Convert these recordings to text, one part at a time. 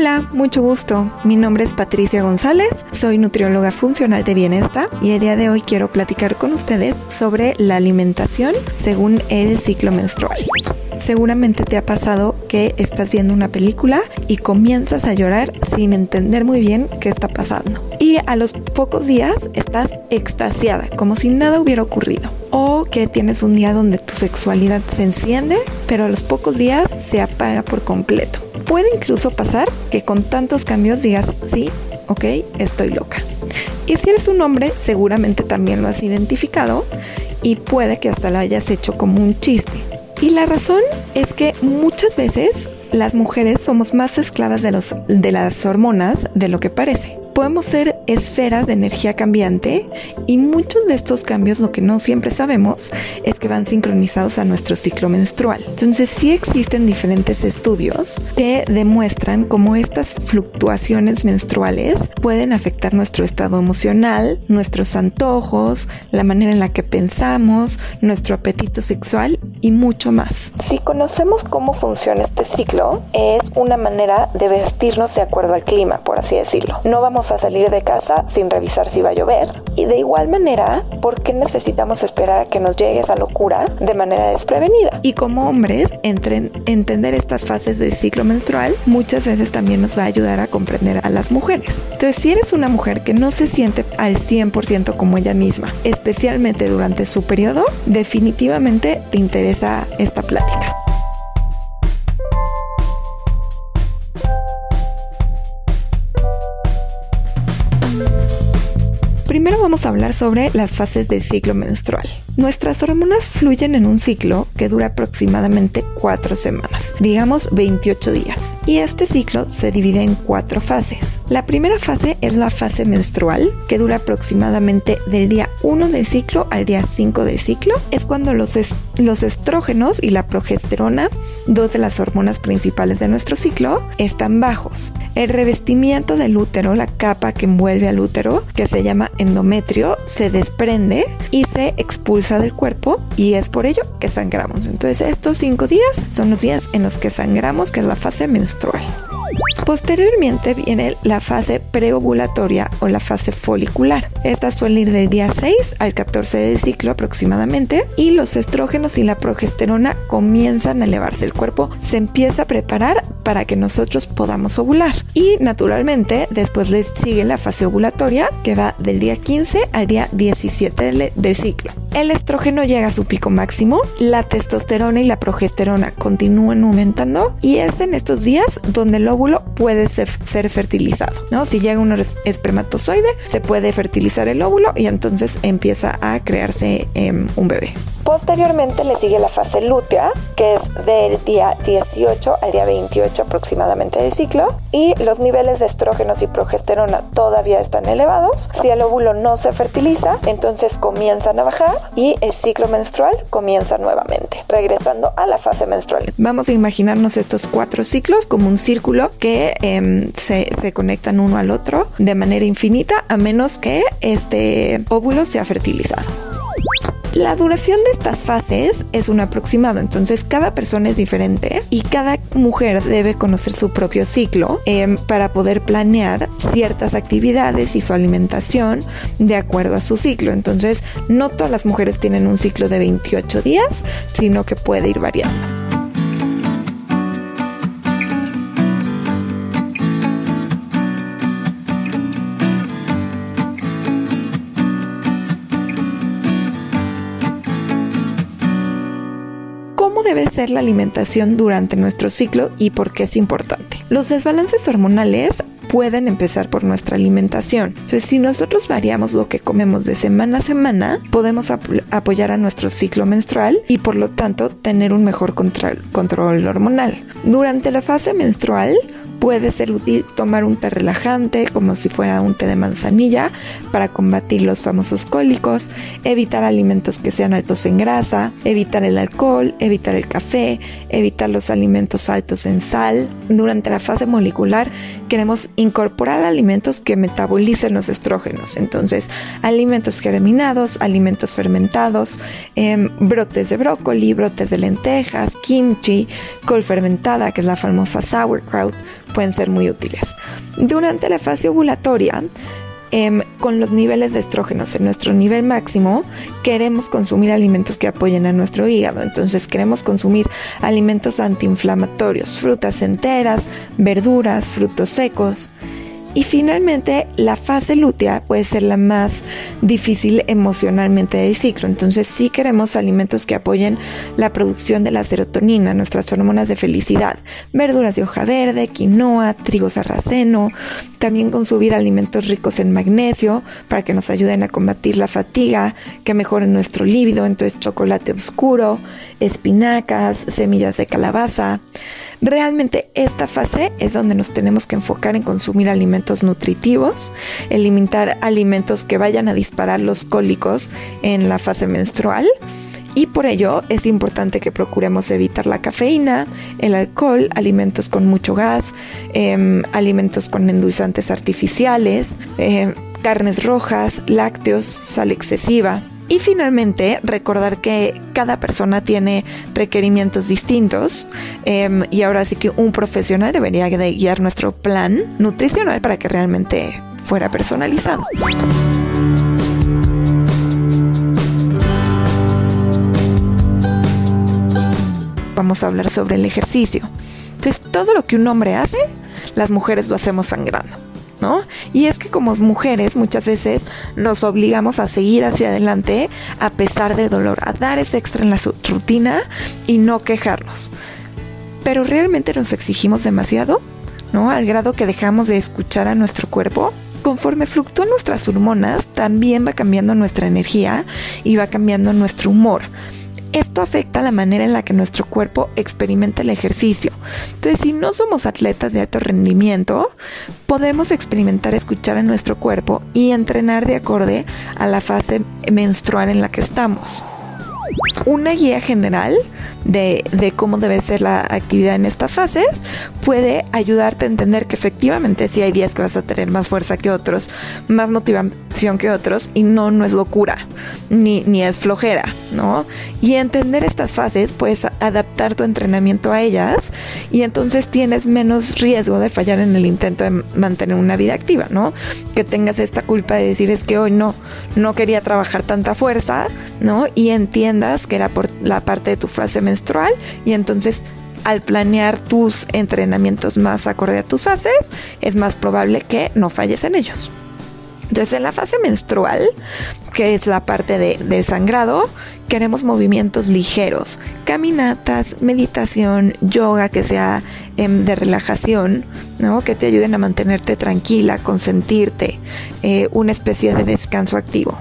Hola, mucho gusto. Mi nombre es Patricia González, soy nutrióloga funcional de bienestar y el día de hoy quiero platicar con ustedes sobre la alimentación según el ciclo menstrual. Seguramente te ha pasado que estás viendo una película y comienzas a llorar sin entender muy bien qué está pasando. Y a los pocos días estás extasiada, como si nada hubiera ocurrido. O que tienes un día donde tu sexualidad se enciende, pero a los pocos días se apaga por completo. Puede incluso pasar que con tantos cambios digas, sí, ok, estoy loca. Y si eres un hombre, seguramente también lo has identificado y puede que hasta lo hayas hecho como un chiste. Y la razón es que muchas veces las mujeres somos más esclavas de, los, de las hormonas de lo que parece podemos ser esferas de energía cambiante y muchos de estos cambios lo que no siempre sabemos es que van sincronizados a nuestro ciclo menstrual. Entonces sí existen diferentes estudios que demuestran cómo estas fluctuaciones menstruales pueden afectar nuestro estado emocional, nuestros antojos, la manera en la que pensamos, nuestro apetito sexual y mucho más. Si conocemos cómo funciona este ciclo, es una manera de vestirnos de acuerdo al clima, por así decirlo. No vamos a salir de casa sin revisar si va a llover. Y de igual manera, ¿por qué necesitamos esperar a que nos llegue esa locura de manera desprevenida? Y como hombres, entren, entender estas fases del ciclo menstrual muchas veces también nos va a ayudar a comprender a las mujeres. Entonces, si eres una mujer que no se siente al 100% como ella misma, especialmente durante su periodo, definitivamente te interesa esta plática. Primero vamos a hablar sobre las fases del ciclo menstrual. Nuestras hormonas fluyen en un ciclo que dura aproximadamente 4 semanas, digamos 28 días. Y este ciclo se divide en cuatro fases. La primera fase es la fase menstrual, que dura aproximadamente del día 1 del ciclo al día 5 del ciclo. Es cuando los, los estrógenos y la progesterona, dos de las hormonas principales de nuestro ciclo, están bajos. El revestimiento del útero, la capa que envuelve al útero, que se llama endometrio se desprende y se expulsa del cuerpo y es por ello que sangramos. Entonces estos cinco días son los días en los que sangramos, que es la fase menstrual. Posteriormente viene la fase preovulatoria o la fase folicular. Esta suele ir del día 6 al 14 del ciclo aproximadamente y los estrógenos y la progesterona comienzan a elevarse. El cuerpo se empieza a preparar para que nosotros podamos ovular. Y naturalmente después le sigue la fase ovulatoria que va del día 15 al día 17 del, ciclo. El estrógeno llega a su pico máximo, la testosterona y la progesterona continúan aumentando y es en estos días donde el óvulo puede ser, fertilizado. ¿no? Si llega un espermatozoide, se puede fertilizar el óvulo y entonces empieza a crearse em, un bebé. Posteriormente le sigue la fase lútea, que es del día 18 al día 28 aproximadamente del ciclo, y los niveles de estrógenos y progesterona todavía están elevados. Si el óvulo no se fertiliza, entonces comienzan a bajar y el ciclo menstrual comienza nuevamente, regresando a la fase menstrual. Vamos a imaginarnos estos cuatro ciclos como un círculo que em, se, se conectan uno al otro de manera infinita, a menos que este óvulo sea fertilizado. La duración de estas fases es un aproximado, entonces cada persona es diferente y cada mujer debe conocer su propio ciclo em, para poder planear ciertas actividades y su alimentación de acuerdo a su ciclo. Entonces, no todas las mujeres tienen un ciclo de 28 días, sino que puede ir variando. La alimentación durante nuestro ciclo y por qué es importante. Los desbalances hormonales pueden empezar por nuestra alimentación. Entonces, si nosotros variamos lo que comemos de semana a semana, podemos apoyar a nuestro ciclo menstrual y por lo tanto tener un mejor control hormonal. Durante la fase menstrual, Puede ser útil tomar un té relajante como si fuera un té de manzanilla para combatir los famosos cólicos, evitar alimentos que sean altos en grasa, evitar el alcohol, evitar el café, evitar los alimentos altos en sal. Durante la fase molecular queremos incorporar alimentos que metabolicen los estrógenos, entonces alimentos germinados, alimentos fermentados, em, brotes de brócoli, brotes de lentejas, kimchi, col fermentada que es la famosa sauerkraut, pueden ser muy útiles. Durante la fase ovulatoria, em, con los niveles de estrógenos en nuestro nivel máximo, queremos consumir alimentos que apoyen a nuestro hígado. Entonces queremos consumir alimentos antiinflamatorios, frutas enteras, verduras, frutos secos. Y finalmente, la fase lútea puede ser la más difícil emocionalmente del ciclo. Entonces, sí queremos alimentos que apoyen la producción de la serotonina, nuestras hormonas de felicidad. Verduras de hoja verde, quinoa, trigo sarraceno. También consumir alimentos ricos en magnesio para que nos ayuden a combatir la fatiga, que mejoren nuestro líbido. Entonces, chocolate oscuro, espinacas, semillas de calabaza. Realmente esta fase es donde nos tenemos que enfocar en consumir alimentos nutritivos, eliminar alimentos que vayan a disparar los cólicos en la fase menstrual. Y por ello es importante que procuremos evitar la cafeína, el alcohol, alimentos con mucho gas, em, alimentos con endulzantes artificiales, em, carnes rojas, lácteos, sal excesiva. Y finalmente, recordar que cada persona tiene requerimientos distintos em, y ahora sí que un profesional debería de guiar nuestro plan nutricional para que realmente fuera personalizado. Vamos a hablar sobre el ejercicio. Entonces, todo lo que un hombre hace, las mujeres lo hacemos sangrando. Y es que como mujeres muchas veces nos obligamos a seguir hacia adelante a pesar del dolor, a dar ese extra en la rutina y no quejarnos. Pero realmente nos exigimos demasiado, ¿no? Al grado que dejamos de escuchar a nuestro cuerpo. Conforme fluctúan nuestras hormonas, también va cambiando nuestra energía y va cambiando nuestro humor. Esto afecta la manera en la que nuestro cuerpo experimenta el ejercicio. Entonces, si no somos atletas de alto rendimiento, podemos experimentar escuchar a nuestro cuerpo y entrenar de acorde a la fase menstrual en la que estamos. Una guía general de, cómo debe ser la actividad en estas fases, puede ayudarte a entender que efectivamente si hay días que vas a tener más fuerza que otros, más motivación que otros, y no, no es locura, ni, ni es flojera, ¿no? Y entender estas fases, puedes adaptar tu entrenamiento a ellas, y entonces tienes menos riesgo de fallar en el intento de mantener una vida activa, ¿no? Que tengas esta culpa de decir es que hoy no, no quería trabajar tanta fuerza, ¿no? Y entiendas que era por la parte de tu fase menstrual y entonces al planear tus entrenamientos más acorde a tus fases, es más probable que no falles en ellos. Entonces, en la fase menstrual, que es la parte de, del sangrado, queremos movimientos ligeros, caminatas, meditación, yoga que sea em, de relajación, ¿no? que te ayuden a mantenerte tranquila, consentirte, eh, una especie de descanso activo.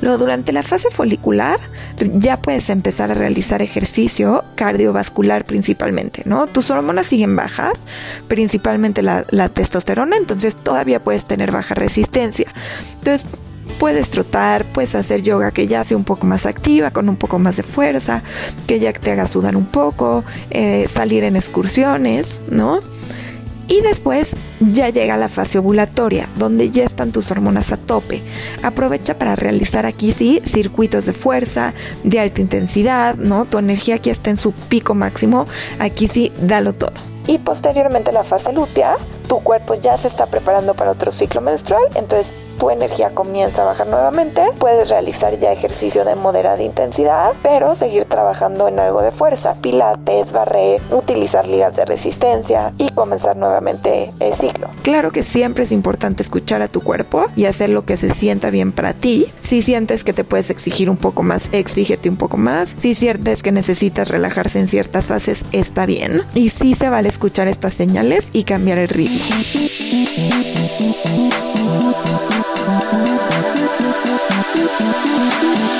Luego, durante la fase folicular, ya puedes empezar a realizar ejercicio cardiovascular principalmente, ¿no? Tus hormonas siguen bajas, principalmente la, testosterona, entonces todavía puedes tener baja resistencia. Entonces, puedes trotar, puedes hacer yoga que ya sea un poco más activa, con un poco más de fuerza, que ya te haga sudar un poco, eh, salir en excursiones, ¿no? Y después ya llega la fase ovulatoria, donde ya están tus hormonas a tope. Aprovecha para realizar aquí sí circuitos de fuerza, de alta intensidad, ¿no? Tu energía aquí está en su pico máximo, aquí sí, dalo todo. Y posteriormente la fase lútea, tu cuerpo ya se está preparando para otro ciclo menstrual, entonces tu energía comienza a bajar nuevamente, puedes realizar ya ejercicio de moderada intensidad, pero seguir trabajando en algo de fuerza, pilates, barré, utilizar ligas de resistencia y comenzar nuevamente el ciclo. Claro que siempre es importante escuchar a tu cuerpo y hacer lo que se sienta bien para ti. Si sientes que te puedes exigir un poco más, exígete un poco más. Si sientes que necesitas relajarse en ciertas fases, está bien. Y sí se vale escuchar estas señales y cambiar el ritmo. Thank you.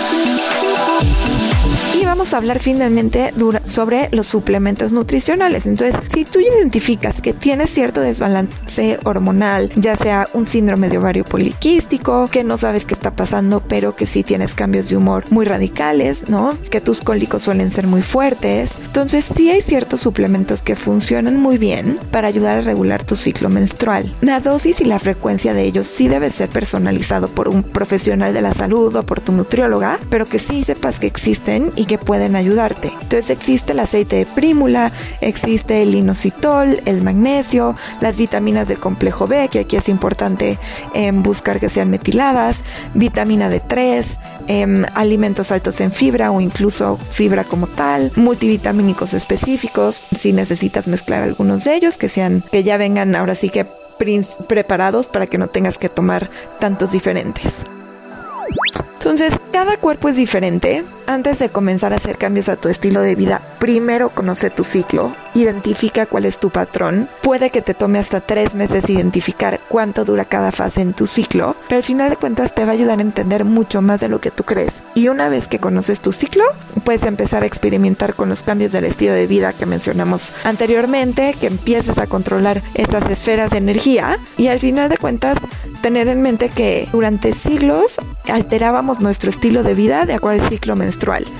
Vamos a hablar finalmente sobre los suplementos nutricionales. Entonces, si tú identificas que tienes cierto desbalance hormonal, ya sea un síndrome de ovario poliquístico, que no sabes qué está pasando, pero que sí tienes cambios de humor muy radicales, ¿no? Que tus cólicos suelen ser muy fuertes. Entonces, sí hay ciertos suplementos que funcionan muy bien para ayudar a regular tu ciclo menstrual. La dosis y la frecuencia de ellos sí debe ser personalizado por un profesional de la salud o por tu nutrióloga, pero que sí sepas que existen y que pueden ayudarte. Entonces existe el aceite de prímula, existe el inositol, el magnesio, las vitaminas del complejo B, que aquí es importante em, buscar que sean metiladas, vitamina D3, em, alimentos altos en fibra o incluso fibra como tal, multivitamínicos específicos, si necesitas mezclar algunos de ellos, que sean, que ya vengan ahora sí que preparados para que no tengas que tomar tantos diferentes. Entonces, cada cuerpo es diferente. Antes de comenzar a hacer cambios a tu estilo de vida, primero conoce tu ciclo, identifica cuál es tu patrón. Puede que te tome hasta tres meses identificar cuánto dura cada fase en tu ciclo, pero al final de cuentas te va a ayudar a entender mucho más de lo que tú crees. Y una vez que conoces tu ciclo, puedes empezar a experimentar con los cambios del estilo de vida que mencionamos anteriormente, que empieces a controlar esas esferas de energía y al final de cuentas tener en mente que durante siglos alterábamos nuestro estilo de vida de acuerdo al ciclo menstrual,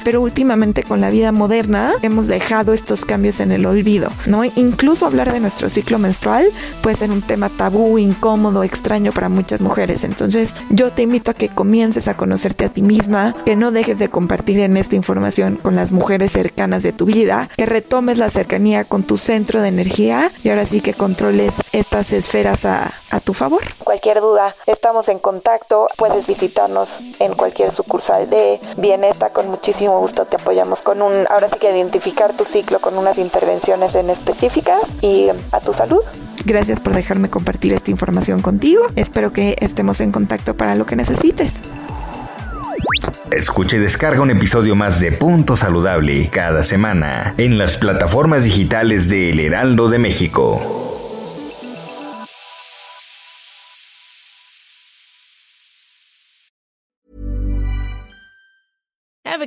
pero últimamente con la vida moderna hemos dejado estos cambios en el olvido, ¿no? Incluso hablar de nuestro ciclo menstrual puede ser un tema tabú, incómodo, extraño para muchas mujeres. Entonces, yo te invito a que comiences a conocerte a ti misma, que no dejes de compartir en esta información con las mujeres cercanas de tu vida, que retomes la cercanía con tu centro de energía y ahora sí que controles estas esferas a, a tu favor. Cualquier duda estamos en contacto. Puedes visitarnos en cualquier sucursal de Bienesta. Con muchísimo gusto te apoyamos con un, ahora sí que identificar tu ciclo con unas intervenciones en específicas y a tu salud. Gracias por dejarme compartir esta información contigo. Espero que estemos en contacto para lo que necesites. Escucha y descarga un episodio más de Punto Saludable cada semana en las plataformas digitales de El Heraldo de México.